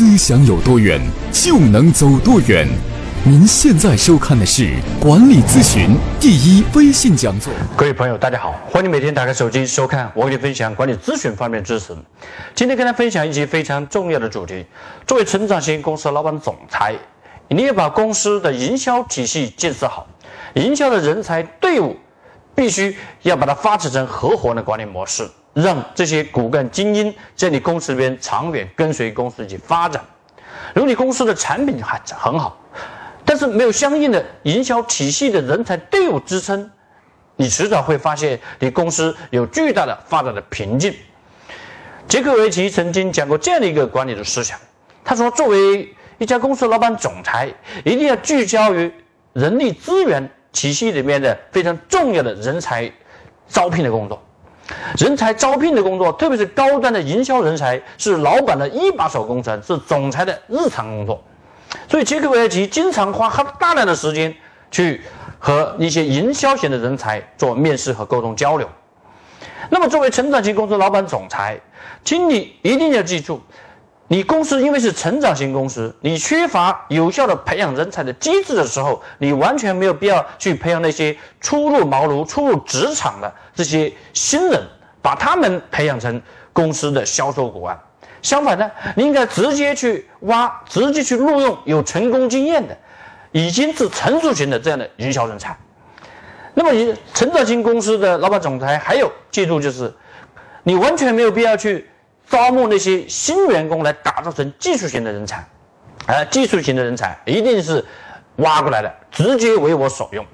思想有多远，就能走多远。您现在收看的是管理咨询第一微信讲座。各位朋友，大家好，欢迎每天打开手机收看我给你分享管理咨询方面知识。今天跟大家分享一期非常重要的主题：作为成长型公司老板总裁，你要把公司的营销体系建设好，营销的人才队伍必须要把它发展成合伙的管理模式。让这些骨干精英在你公司里边长远跟随公司一起发展。如果你公司的产品还很好，但是没有相应的营销体系的人才队伍支撑，你迟早会发现你公司有巨大的发展的瓶颈。杰克维奇曾经讲过这样的一个管理的思想，他说：“作为一家公司老板总裁，一定要聚焦于人力资源体系里面的非常重要的人才招聘的工作。”人才招聘的工作，特别是高端的营销人才，是老板的一把手工程，是总裁的日常工作。所以，杰克韦尔奇经常花大量的时间去和一些营销型的人才做面试和沟通交流。那么，作为成长型公司老板总裁，请你一定要记住，你公司因为是成长型公司，你缺乏有效的培养人才的机制的时候，你完全没有必要去培养那些初入茅庐、初入职场的。这些新人，把他们培养成公司的销售骨干。相反呢，你应该直接去挖，直接去录用有成功经验的，已经是成熟型的这样的营销人才。那么，你成长型公司的老板总裁还有记住，就是你完全没有必要去招募那些新员工来打造成技术型的人才，而技术型的人才一定是挖过来的，直接为我所用。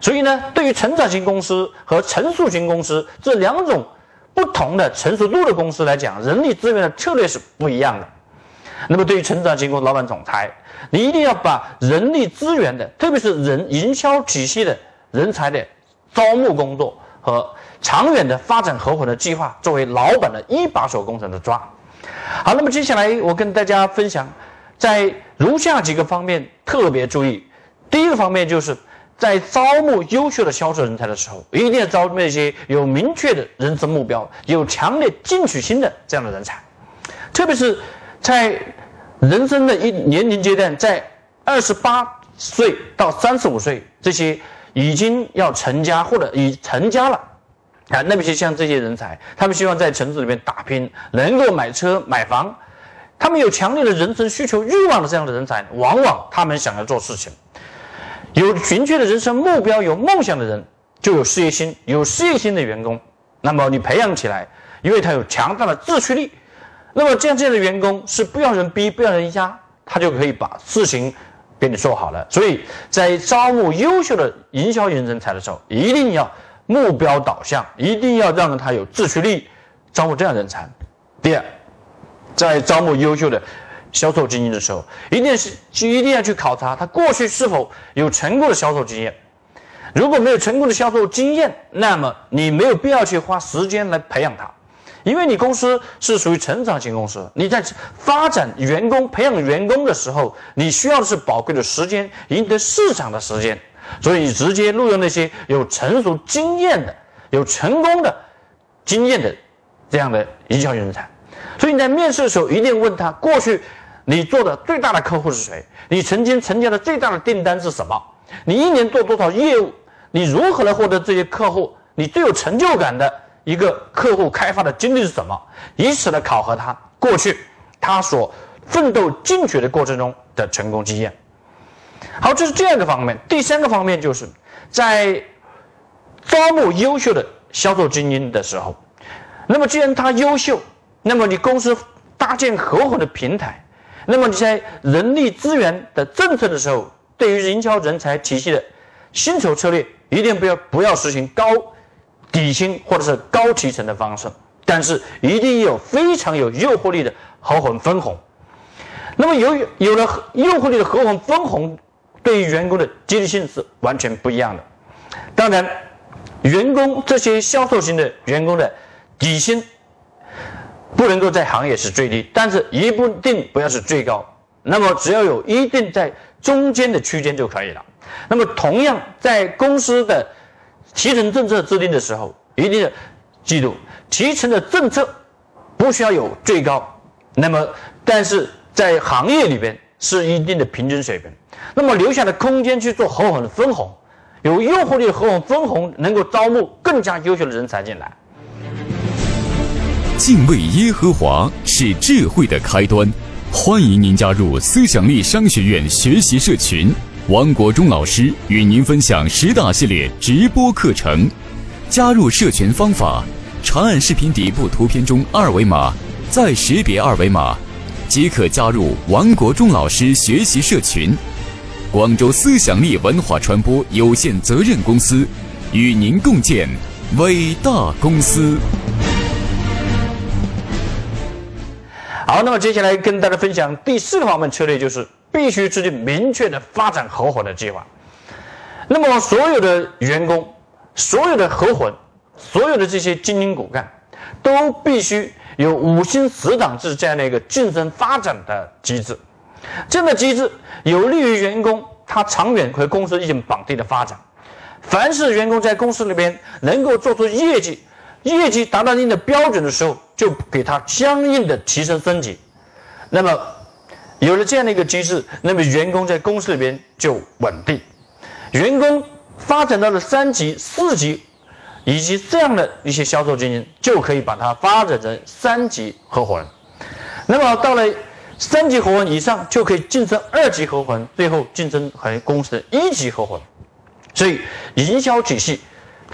所以呢，对于成长型公司和成熟型公司这两种不同的成熟度的公司来讲，人力资源的策略是不一样的。那么，对于成长型公司老板总裁，你一定要把人力资源的，特别是人营销体系的人才的招募工作和长远的发展合伙的计划，作为老板的一把手工程的抓。好，那么接下来我跟大家分享，在如下几个方面特别注意。第一个方面就是。在招募优秀的销售人才的时候，一定要招那些有明确的人生目标、有强烈进取心的这样的人才。特别是在人生的一年龄阶段，在二十八岁到三十五岁这些已经要成家或者已成家了啊，那么些像这些人才，他们希望在城市里面打拼，能够买车买房，他们有强烈的人生需求欲望的这样的人才，往往他们想要做事情。有明确的人生目标、有梦想的人，就有事业心。有事业心的员工，那么你培养起来，因为他有强大的自驱力，那么这样这样的员工是不要人逼、不要人压，他就可以把事情给你做好了。所以在招募优秀的营销型人才的时候，一定要目标导向，一定要让他有自驱力，招募这样人才。第二，在招募优秀的。销售经验的时候，一定是就一定要去考察他过去是否有成功的销售经验。如果没有成功的销售经验，那么你没有必要去花时间来培养他，因为你公司是属于成长型公司，你在发展员工、培养员工的时候，你需要的是宝贵的时间，赢得市场的时间。所以你直接录用那些有成熟经验的、有成功的经验的这样的营销人才。所以你在面试的时候，一定问他过去。你做的最大的客户是谁？你曾经成交的最大的订单是什么？你一年做多少业务？你如何来获得这些客户？你最有成就感的一个客户开发的经历是什么？以此来考核他过去他所奋斗进取的过程中的成功经验。好，这是第二个方面。第三个方面就是在招募优秀的销售精英的时候，那么既然他优秀，那么你公司搭建合伙的平台。那么你在人力资源的政策的时候，对于营销人才体系的薪酬策略，一定不要不要实行高底薪或者是高提成的方式，但是一定有非常有诱惑力的合伙分红。那么由于有了诱惑力的合伙分红，对于员工的激励性是完全不一样的。当然，员工这些销售型的员工的底薪。不能够在行业是最低，但是一不定不要是最高。那么只要有一定在中间的区间就可以了。那么同样在公司的提成政策制定的时候，一定要记住提成的政策不需要有最高，那么但是在行业里边是一定的平均水平，那么留下的空间去做合伙人分红，有诱惑力的合伙分红能够招募更加优秀的人才进来。敬畏耶和华是智慧的开端，欢迎您加入思想力商学院学习社群，王国忠老师与您分享十大系列直播课程。加入社群方法：长按视频底部图片中二维码，再识别二维码，即可加入王国忠老师学习社群。广州思想力文化传播有限责任公司与您共建伟大公司。好，那么接下来跟大家分享第四个方面策略，就是必须制定明确的发展合伙的计划。那么所有的员工、所有的合伙、所有的这些精英骨干，都必须有五星十档制这样的一个晋升发展的机制。这样的机制有利于员工他长远和公司进行绑定的发展。凡是员工在公司里边能够做出业绩，业绩达到一定的标准的时候，就给他相应的提升升级。那么有了这样的一个机制，那么员工在公司里边就稳定。员工发展到了三级、四级，以及这样的一些销售经营，就可以把它发展成三级合伙人。那么到了三级合伙人以上，就可以晋升二级合伙人，最后晋升为公司的一级合伙人。所以营销体系。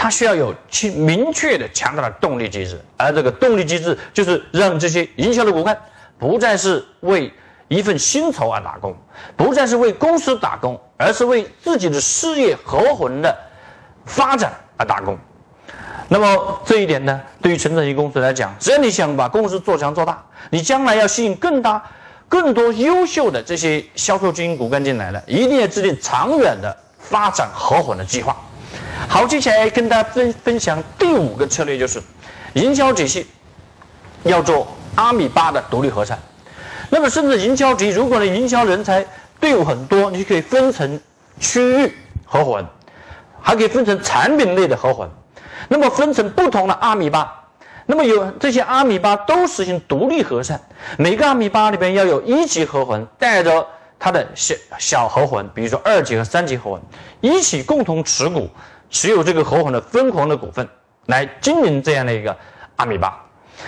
它需要有清明确的、强大的动力机制，而这个动力机制就是让这些营销的骨干不再是为一份薪酬而打工，不再是为公司打工，而是为自己的事业合伙人的发展而打工。那么这一点呢，对于成长型公司来讲，只要你想把公司做强做大，你将来要吸引更大、更多优秀的这些销售精英骨干进来了，一定要制定长远的发展合伙的计划。好，接下来跟大家分分享第五个策略，就是营销体系要做阿米巴的独立核算。那么，甚至营销体，如果呢营销人才队伍很多，你可以分成区域合伙人，还可以分成产品类的合伙人。那么，分成不同的阿米巴。那么，有这些阿米巴都实行独立核算，每个阿米巴里边要有一级合伙人带着他的小小合伙人，比如说二级和三级合伙人，一起共同持股。持有这个合伙的分红的股份来经营这样的一个阿米巴，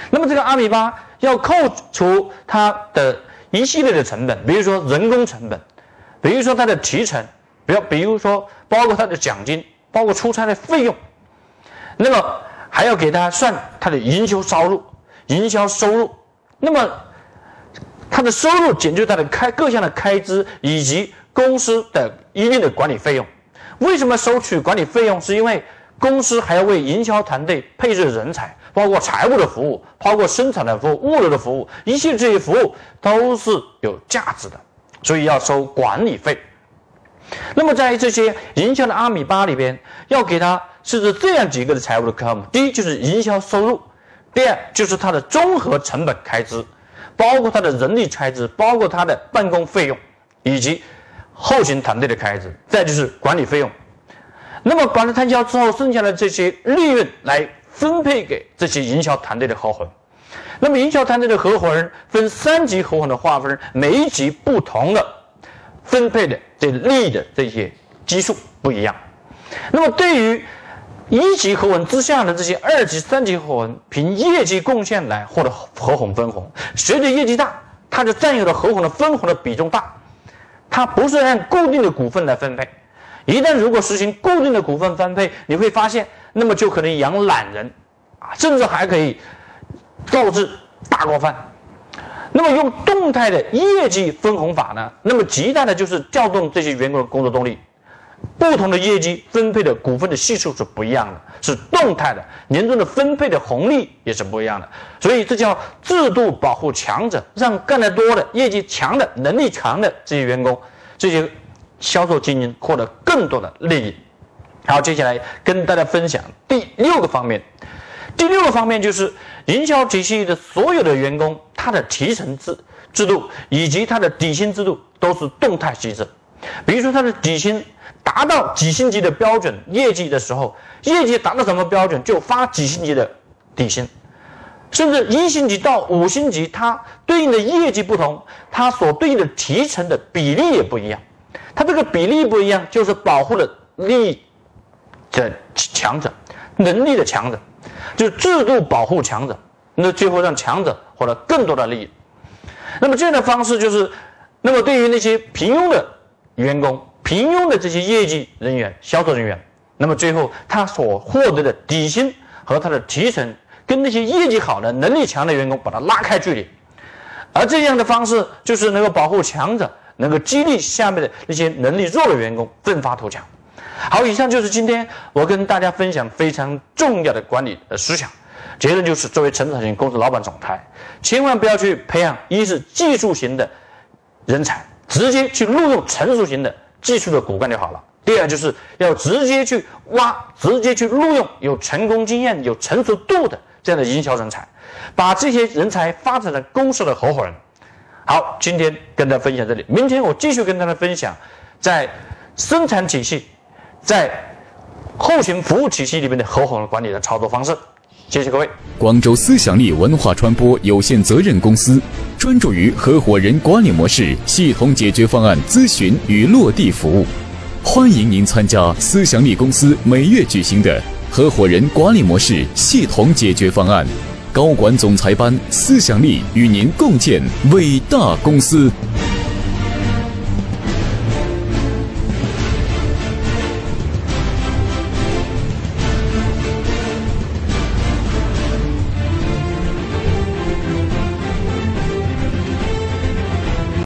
那么这个阿米巴要扣除它的一系列的成本，比如说人工成本，比如说它的提成，比如比如说包括它的奖金，包括出差的费用，那么还要给他算他的营销收入、营销收入，那么他的收入减去他的开各项的开支以及公司的一定的管理费用。为什么收取管理费用？是因为公司还要为营销团队配置人才，包括财务的服务，包括生产的服务、物流的服务，一切这些服务都是有价值的，所以要收管理费。那么在这些营销的阿米巴里边，要给他设置这样几个的财务的科目：第一就是营销收入，第二就是它的综合成本开支，包括它的人力开支，包括它的办公费用，以及。后勤团队的开支，再就是管理费用。那么管理摊销之后，剩下的这些利润来分配给这些营销团队的合伙人。那么营销团队的合伙人分三级合伙人的划分，每一级不同的分配的这利益的这些基数不一样。那么对于一级合伙人之下的这些二级、三级合伙人，凭业绩贡献来获得合伙分红。随着业绩大，他就占有了合伙的分红的比重大。它不是按固定的股份来分配，一旦如果实行固定的股份分配，你会发现，那么就可能养懒人，啊，甚至还可以导致大锅饭。那么用动态的业绩分红法呢？那么极大的就是调动这些员工的工作动力。不同的业绩分配的股份的系数是不一样的，是动态的，年终的分配的红利也是不一样的。所以这叫制度保护强者，让干得多的、业绩强的、能力强的这些员工、这些销售精英获得更多的利益。好，接下来跟大家分享第六个方面。第六个方面就是营销体系的所有的员工，他的提成制制度以及他的底薪制度都是动态机制。比如说他的底薪。达到几星级的标准业绩的时候，业绩达到什么标准就发几星级的底薪。甚至一星级到五星级，它对应的业绩不同，它所对应的提成的比例也不一样。它这个比例不一样，就是保护了利益的强者，能力的强者，就是制度保护强者，那最后让强者获得更多的利益。那么这样的方式就是，那么对于那些平庸的员工、平庸的这些业绩人员、销售人员，那么最后他所获得的底薪和他的提成，跟那些业绩好的、能力强的员工把它拉开距离，而这样的方式就是能够保护强者。能够激励下面的那些能力弱的员工奋发图强。好，以上就是今天我跟大家分享非常重要的管理的思想。结论就是，作为成长型公司老板总裁，千万不要去培养一是技术型的人才，直接去录用成熟型的技术的骨干就好了。第二，就是要直接去挖，直接去录用有成功经验、有成熟度的这样的营销人才，把这些人才发展成公司的合伙人。好，今天跟大家分享这里，明天我继续跟大家分享，在生产体系、在后勤服务体系里面的合伙人管理的操作方式。谢谢各位。广州思想力文化传播有限责任公司专注于合伙人管理模式系统解决方案咨询与落地服务，欢迎您参加思想力公司每月举行的合伙人管理模式系统解决方案。高管总裁班，思想力与您共建伟大公司。